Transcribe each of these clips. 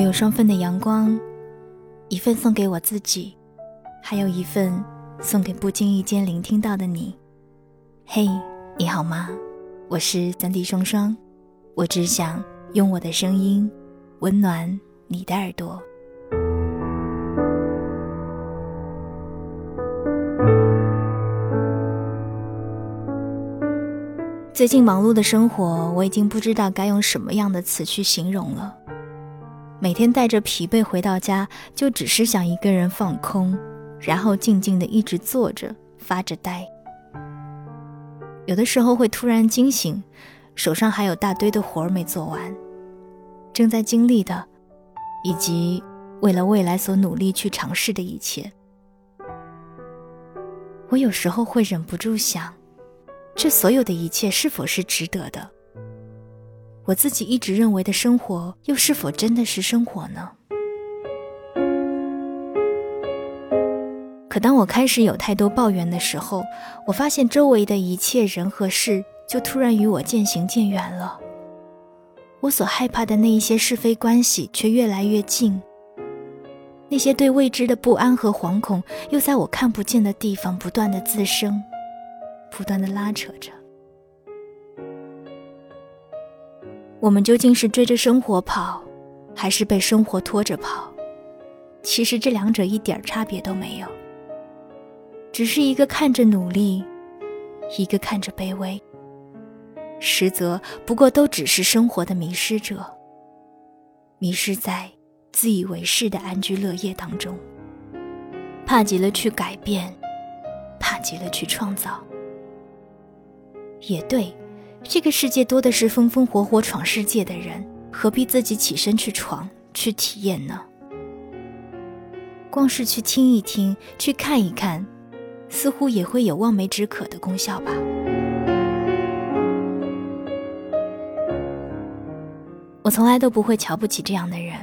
我有双份的阳光，一份送给我自己，还有一份送给不经意间聆听到的你。嘿，你好吗？我是三弟双双，我只想用我的声音温暖你的耳朵。最近忙碌的生活，我已经不知道该用什么样的词去形容了。每天带着疲惫回到家，就只是想一个人放空，然后静静的一直坐着发着呆。有的时候会突然惊醒，手上还有大堆的活儿没做完，正在经历的，以及为了未来所努力去尝试的一切。我有时候会忍不住想。这所有的一切是否是值得的？我自己一直认为的生活，又是否真的是生活呢？可当我开始有太多抱怨的时候，我发现周围的一切人和事，就突然与我渐行渐远了。我所害怕的那一些是非关系，却越来越近。那些对未知的不安和惶恐，又在我看不见的地方不断的滋生。不断的拉扯着，我们究竟是追着生活跑，还是被生活拖着跑？其实这两者一点差别都没有，只是一个看着努力，一个看着卑微。实则不过都只是生活的迷失者，迷失在自以为是的安居乐业当中，怕极了去改变，怕极了去创造。也对，这个世界多的是风风火火闯世界的人，何必自己起身去闯、去体验呢？光是去听一听、去看一看，似乎也会有望梅止渴的功效吧。我从来都不会瞧不起这样的人，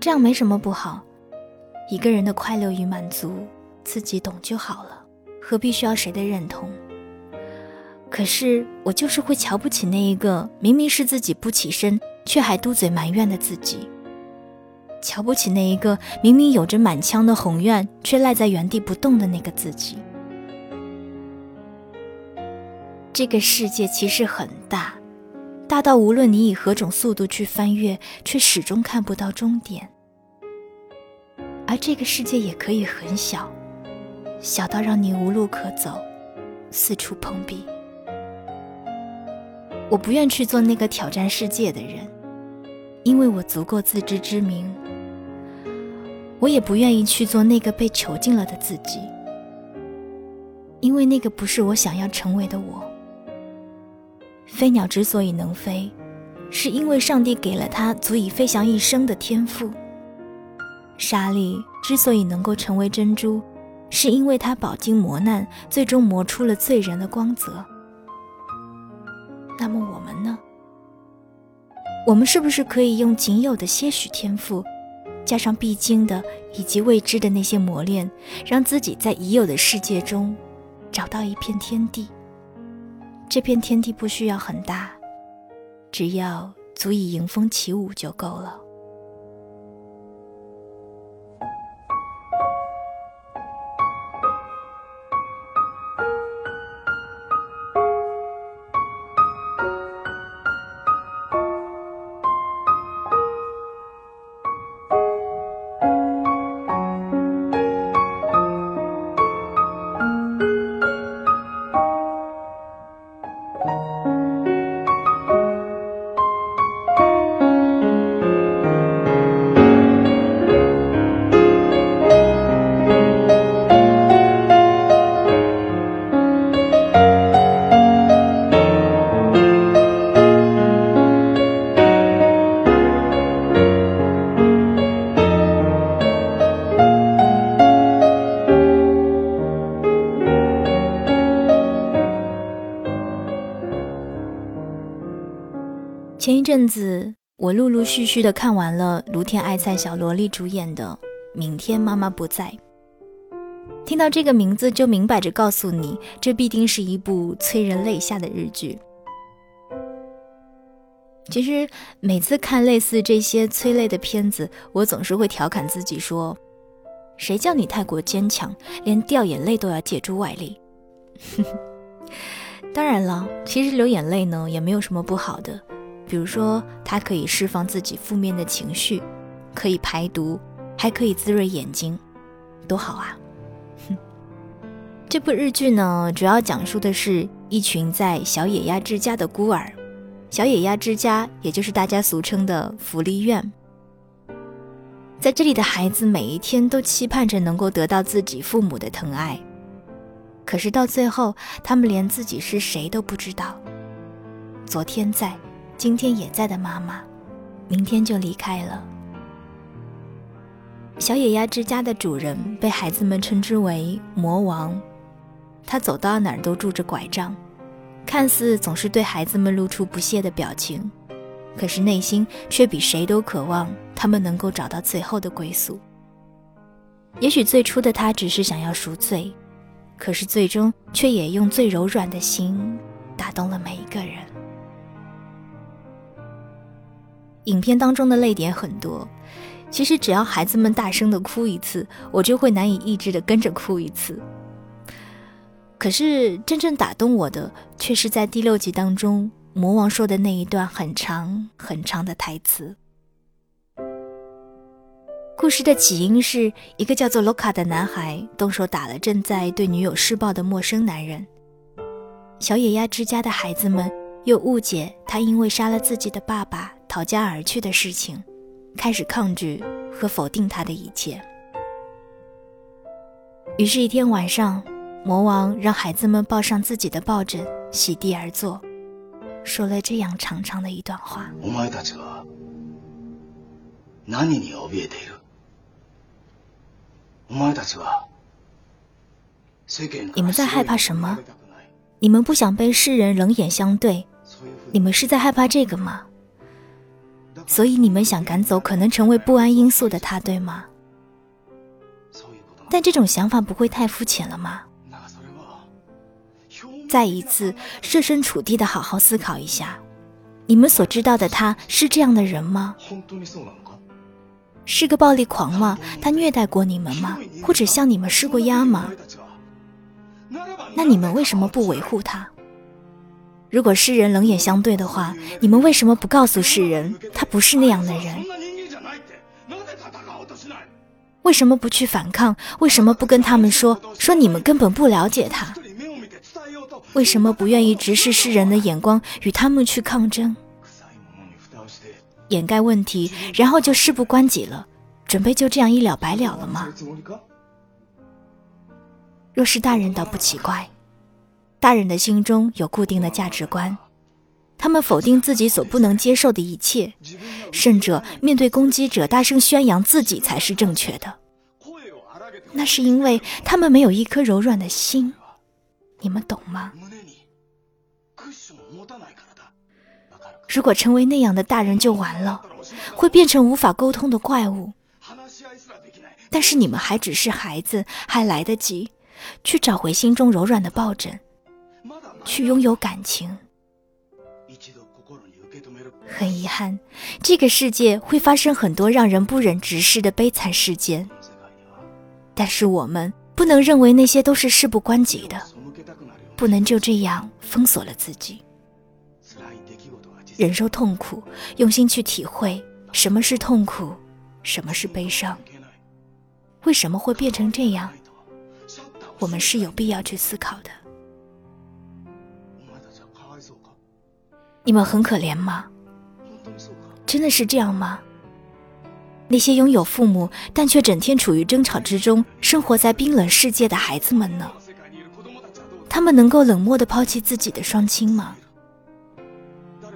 这样没什么不好。一个人的快乐与满足，自己懂就好了，何必需要谁的认同？可是我就是会瞧不起那一个明明是自己不起身，却还嘟嘴埋怨的自己；瞧不起那一个明明有着满腔的宏愿，却赖在原地不动的那个自己。这个世界其实很大，大到无论你以何种速度去翻越，却始终看不到终点；而这个世界也可以很小，小到让你无路可走，四处碰壁。我不愿去做那个挑战世界的人，因为我足够自知之明。我也不愿意去做那个被囚禁了的自己，因为那个不是我想要成为的我。飞鸟之所以能飞，是因为上帝给了它足以飞翔一生的天赋。沙粒之所以能够成为珍珠，是因为它饱经磨难，最终磨出了醉人的光泽。那么我们呢？我们是不是可以用仅有的些许天赋，加上必经的以及未知的那些磨练，让自己在已有的世界中找到一片天地？这片天地不需要很大，只要足以迎风起舞就够了。阵子，我陆陆续续的看完了卢天爱菜小萝莉主演的《明天妈妈不在》。听到这个名字，就明摆着告诉你，这必定是一部催人泪下的日剧。其实每次看类似这些催泪的片子，我总是会调侃自己说：“谁叫你太过坚强，连掉眼泪都要借助外力。”当然了，其实流眼泪呢也没有什么不好的，比如说它可以释放自己负面的情绪，可以排毒，还可以滋润眼睛，多好啊！这部日剧呢，主要讲述的是一群在小野鸭之家的孤儿。小野鸭之家，也就是大家俗称的福利院，在这里的孩子每一天都期盼着能够得到自己父母的疼爱，可是到最后，他们连自己是谁都不知道。昨天在，今天也在的妈妈，明天就离开了。小野鸭之家的主人被孩子们称之为魔王，他走到哪儿都拄着拐杖。看似总是对孩子们露出不屑的表情，可是内心却比谁都渴望他们能够找到最后的归宿。也许最初的他只是想要赎罪，可是最终却也用最柔软的心打动了每一个人。影片当中的泪点很多，其实只要孩子们大声的哭一次，我就会难以抑制的跟着哭一次。可是真正打动我的，却是在第六集当中，魔王说的那一段很长很长的台词。故事的起因是一个叫做罗卡的男孩动手打了正在对女友施暴的陌生男人。小野鸭之家的孩子们又误解他因为杀了自己的爸爸逃家而去的事情，开始抗拒和否定他的一切。于是，一天晚上。魔王让孩子们抱上自己的抱枕，席地而坐，说了这样长长的一段话。你们在害怕什么？你们不想被世人冷眼相对？你们是在害怕这个吗？所以你们想赶走可能成为不安因素的他，对吗？但这种想法不会太肤浅了吗？再一次设身处地的好好思考一下，你们所知道的他是这样的人吗？是个暴力狂吗？他虐待过你们吗？或者向你们施过压吗？那你们为什么不维护他？如果世人冷眼相对的话，你们为什么不告诉世人他不是那样的人？为什么不去反抗？为什么不跟他们说说你们根本不了解他？为什么不愿意直视世人的眼光，与他们去抗争，掩盖问题，然后就事不关己了，准备就这样一了百了了吗？若是大人倒不奇怪，大人的心中有固定的价值观，他们否定自己所不能接受的一切，甚至面对攻击者大声宣扬自己才是正确的，那是因为他们没有一颗柔软的心。你们懂吗？如果成为那样的大人就完了，会变成无法沟通的怪物。但是你们还只是孩子，还来得及去找回心中柔软的抱枕，去拥有感情。很遗憾，这个世界会发生很多让人不忍直视的悲惨事件，但是我们不能认为那些都是事不关己的。不能就这样封锁了自己，忍受痛苦，用心去体会什么是痛苦，什么是悲伤，为什么会变成这样？我们是有必要去思考的。你们很可怜吗？真的是这样吗？那些拥有父母但却整天处于争吵之中，生活在冰冷世界的孩子们呢？他们能够冷漠的抛弃自己的双亲吗？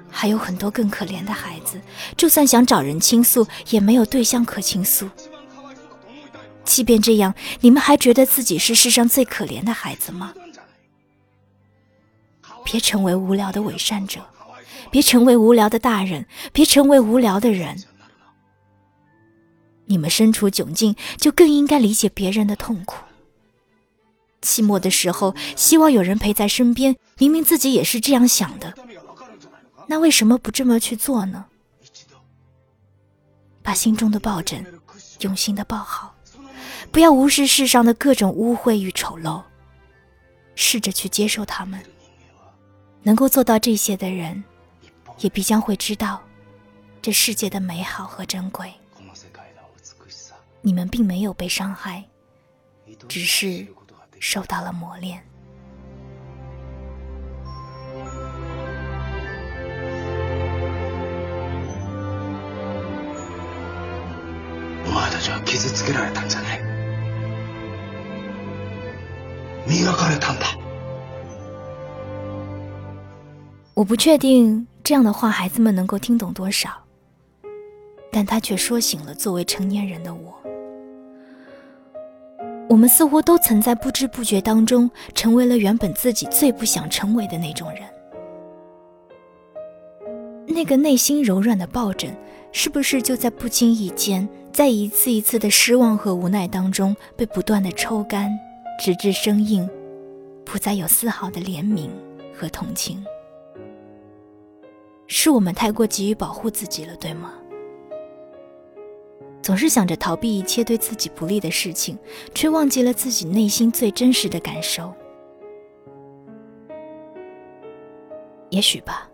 还有很多更可怜的孩子，就算想找人倾诉，也没有对象可倾诉。即便这样，你们还觉得自己是世上最可怜的孩子吗？别成为无聊的伪善者，别成为无聊的大人，别成为无聊的人。你们身处窘境，就更应该理解别人的痛苦。寂寞的时候，希望有人陪在身边。明明自己也是这样想的，那为什么不这么去做呢？把心中的抱枕用心的抱好，不要无视世上的各种污秽与丑陋，试着去接受他们。能够做到这些的人，也必将会知道这世界的美好和珍贵。你们并没有被伤害，只是受到了磨练。お前たちは傷つけられたんじゃねえ磨かれたんだ 我不确定这样的话孩子们能够听懂多少，但他却说醒了作为成年人的我。我们似乎都曾在不知不觉当中，成为了原本自己最不想成为的那种人。那个内心柔软的抱枕，是不是就在不经意间，在一次一次的失望和无奈当中，被不断的抽干，直至生硬，不再有丝毫的怜悯和同情？是我们太过急于保护自己了，对吗？总是想着逃避一切对自己不利的事情，却忘记了自己内心最真实的感受。也许吧，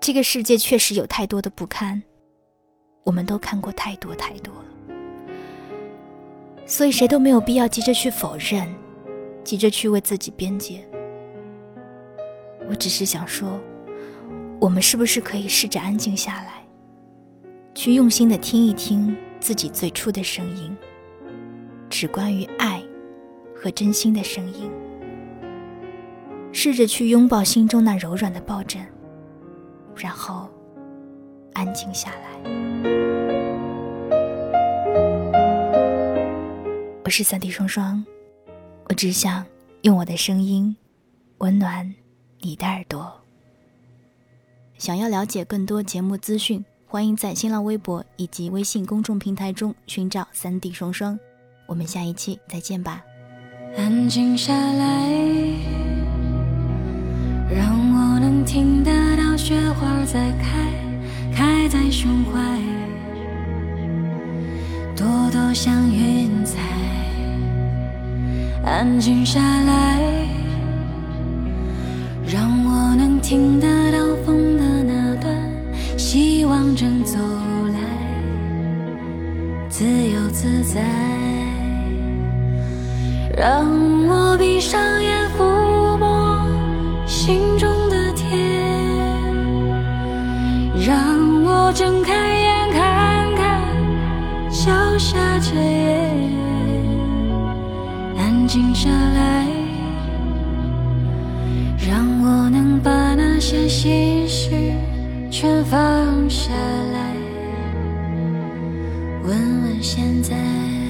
这个世界确实有太多的不堪，我们都看过太多太多了，所以谁都没有必要急着去否认，急着去为自己辩解。我只是想说。我们是不是可以试着安静下来，去用心的听一听自己最初的声音，只关于爱和真心的声音。试着去拥抱心中那柔软的抱枕，然后安静下来。我是三弟双双，我只想用我的声音温暖你的耳朵。想要了解更多节目资讯，欢迎在新浪微博以及微信公众平台中寻找“三 D 双双”。我们下一期再见吧。安静下来，让我能听得到雪花在开，开在胸怀，朵朵像云彩。安静下来，让我能听得到风自由自在，让我闭上眼抚摸心中的天，让我睁开眼看看脚下这夜，安静下来，让我能把那些心现在。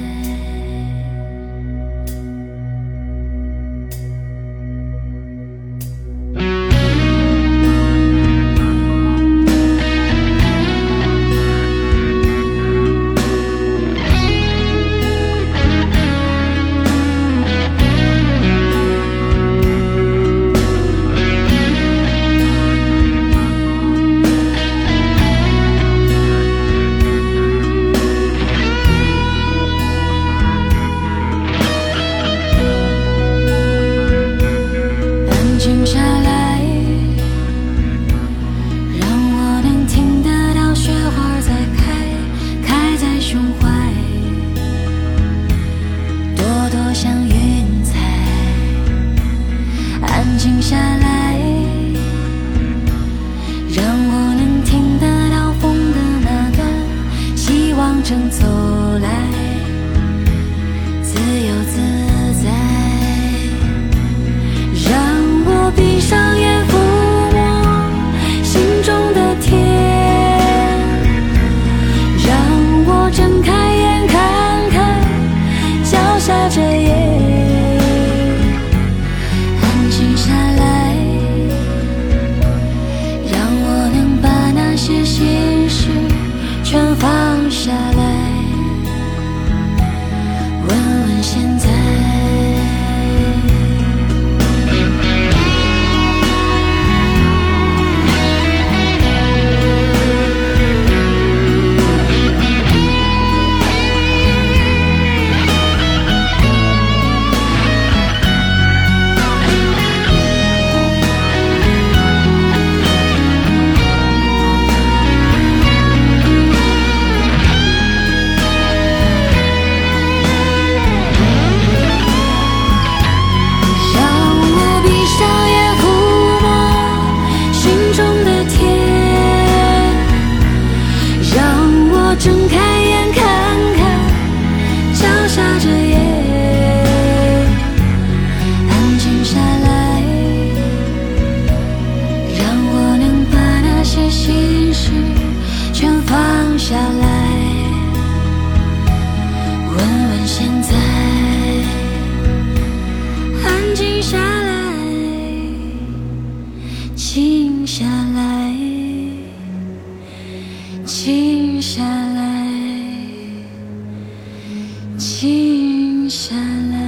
自由自下来，静下来，静下来，